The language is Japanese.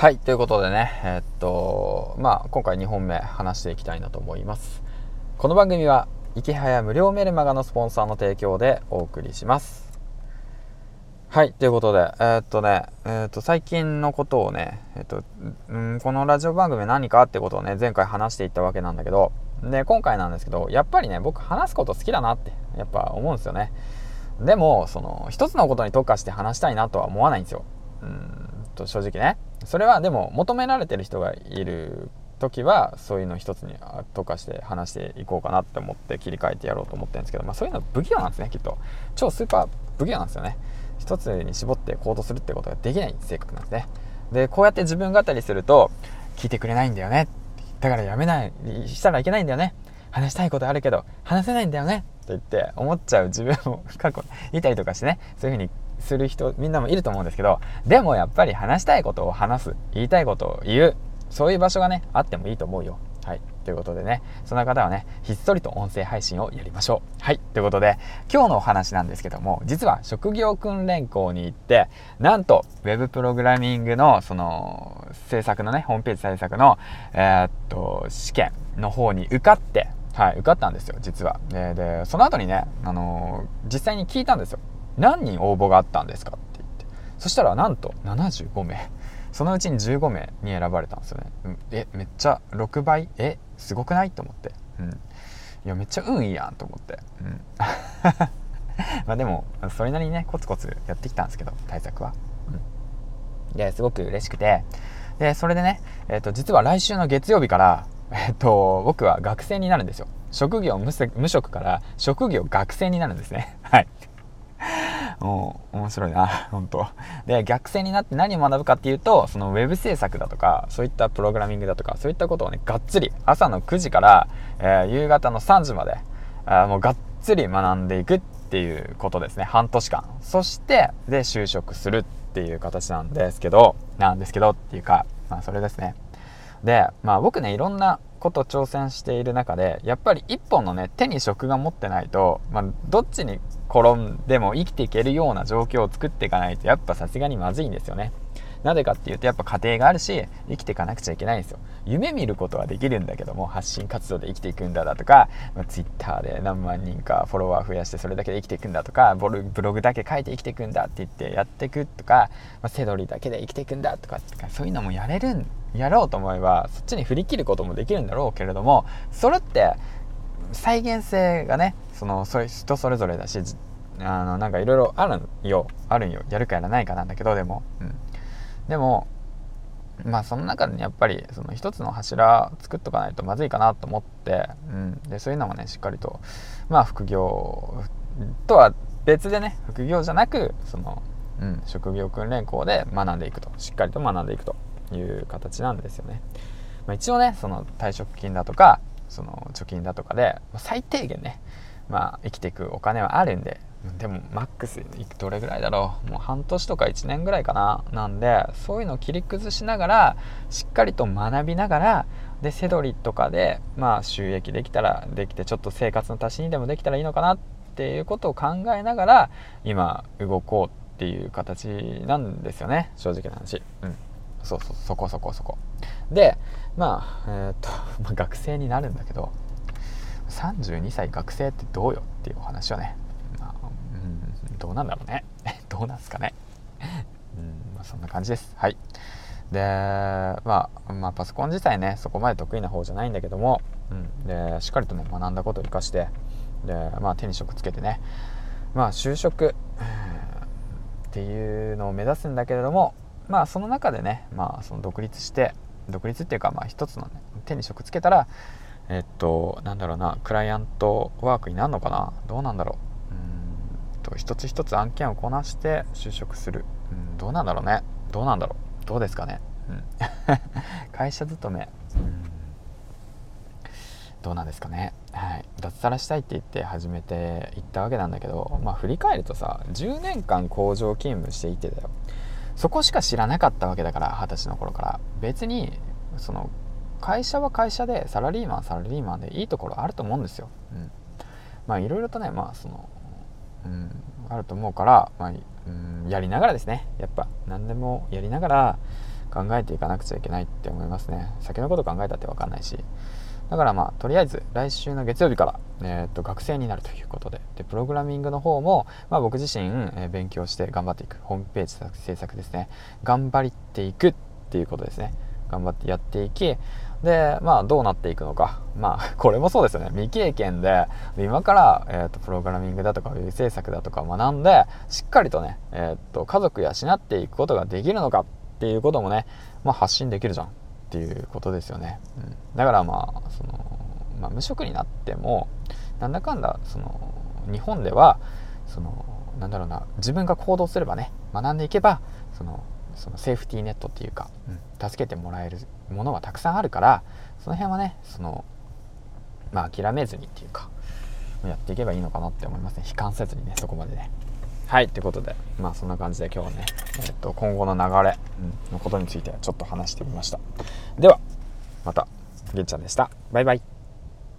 はい、ということでね、えっと、まあ、今回2本目話していきたいなと思います。この番組は、池早無料メルマガのスポンサーの提供でお送りします。はい、ということで、えーっとね、えーっと、最近のことをね、えっと、うん、このラジオ番組何かってことをね、前回話していったわけなんだけど、で、今回なんですけど、やっぱりね、僕話すこと好きだなって、やっぱ思うんですよね。でも、その、一つのことに特化して話したいなとは思わないんですよ。うんと、正直ね。それはでも求められてる人がいる時はそういうの一つに特化して話していこうかなって思って切り替えてやろうと思ってるんですけど、まあ、そういうの不器用なんですねきっと。超スーパー不器用なんですよね。一つに絞って行動するってことができない性格なんですね。でこうやって自分語りすると聞いてくれないんだよね。だからやめないしたらいけないんだよね。話したいことあるけど話せないんだよね。って言って思っちゃう自分を過去いたりとかしてね。そういうふうにする人みんなもいると思うんですけどでもやっぱり話したいことを話す言いたいことを言うそういう場所がねあってもいいと思うよ。はい。ということでねそんな方はねひっそりと音声配信をやりましょう。はい。ということで今日のお話なんですけども実は職業訓練校に行ってなんとウェブプログラミングのその制作のねホームページ制作のえーっと試験の方に受かってはい受かったんですよ実は。ででその後にねあのー実際に聞いたんですよ。何人応募があったんですかって言って。そしたらなんと75名。そのうちに15名に選ばれたんですよね、えめっちゃ6倍？えすごくない？と思って、うん、いやめっちゃ運いいやんと思って、うん、まあでもそれなりにねコツコツやってきたんですけど対策は、うん、ですごく嬉しくて。でそれでね、えー、と実は来週の月曜日から、えー、と僕は学生になるんですよ。職業無職から職業学生になるんですね。はい。もう面白いな。本当。で学生になって何を学ぶかっていうとそのウェブ制作だとかそういったプログラミングだとかそういったことをねがっつり朝の9時から、えー夕方の3時まであもうがっつり学んでいくっていうことですね。半年間。そしてで就職するっていう形なんですけどなんですけどっていうかまあそれですね。でまあ僕ねいろんなこと挑戦している中でやっぱり一本のね手に職が持ってないと、まあ、どっちに転んでも生きていけるような状況を作っていかないとやっぱさすがにまずいんですよね。なぜかっていうとやっぱ家庭があるし生きていかなくちゃいけないんですよ。夢見ることはできるんだけども発信活動で生きていくんだだとか、まあ、Twitter で何万人かフォロワー増やしてそれだけで生きていくんだとかブログだけ書いて生きていくんだって言ってやっていくとか、まあ、セドリだけで生きていくんだとかそういうのもやれるんやろうと思えばそっちに振り切ることもできるんだろうけれどもそれって再現性がねそのそ人それぞれだしあのなんかいろいろあるんよ。あるんよ。やるかやらないかなんだけどでも、うん、でもまあその中で、やっぱりその一つの柱作っとかないとまずいかなと思って、うん、でそういうのもねしっかりとまあ副業とは別でね副業じゃなくその、うん、職業訓練校で学んでいくとしっかりと学んでいくという形なんですよね。まあ、一応ねその退職金だとかその貯金だとかで最低限ねまあ生きていくお金はあるんででもマックスいくどれぐらいだろう？もう半年とか1年ぐらいかな。なんでそういうのを切り崩しながらしっかりと学びながらでセドリとかでまあ収益できたらできてちょっと生活の足しにでもできたらいいのかなっていうことを考えながら今動こうっていう形なんですよね。正直な話。うん。そうそうそこそこそこ。でまあえー、っと、まあ、学生になるんだけど32歳学生ってどうよっていうお話をね、どうなんだろうね。どうなんすかね。うん、まあ、そんな感じです。はい。で、まあ、まあパソコン自体ねそこまで得意な方じゃないんだけども、うん、でしっかりとね学んだことを生かしてで、まあ、手に職つけてねまあ就職っていうのを目指すんだけれどもまあその中でね、まあ、その独立して独立っていうかまあ一つの、ね、手に職つけたらえっとなんだろうなクライアントワークになるのかな？どうなんだろう？と一つ一つ案件をこなして就職する。うんどうなんだろうね。どうなんだろう。どうですかね、うん、会社勤め。うん。どうなんですかね、はい、脱サラしたいって言って始めていったわけなんだけど、まあ、振り返るとさ10年間工場勤務していてだよ。そこしか知らなかったわけだから二十歳の頃から。別にその会社は会社でサラリーマンサラリーマンでいいところあると思うんですよ、うん、まあいろいろとねまあその、うん、あると思うから、まあうん、やりながらですね。やっぱ何でもやりながら考えていかなくちゃいけないって思いますね。先のこと考えたって分かんないし。だからまあとりあえず来週の月曜日から、えー、と学生になるということで。でプログラミングの方も、まあ、僕自身、えー、勉強して頑張っていく。ホームページ制作ですね。頑張っていくっていうことですね。頑張ってやっていきでまあどうなっていくのか。まあ これもそうですよね。未経験で今から、えーと、プログラミングだとかウェブ制作だとか学んでしっかりとね、えーと、家族養っていくことができるのかっていうこともね、まあ、発信できるじゃんっていうことですよね、うん、だからまあその、まあ、無職になってもなんだかんだその日本ではそのなんだろうな自分が行動すればね学んでいけばそのそのセーフティーネットっていうか、うん、助けてもらえるものはたくさんあるからその辺はねそのまあ諦めずにっていうかやっていけばいいのかなって思いますね。悲観せずにねそこまでね。はいということでまあそんな感じで今日はね、えっと今後の流れのことについてちょっと話してみました。ではまたげんちゃんでした。バイバイ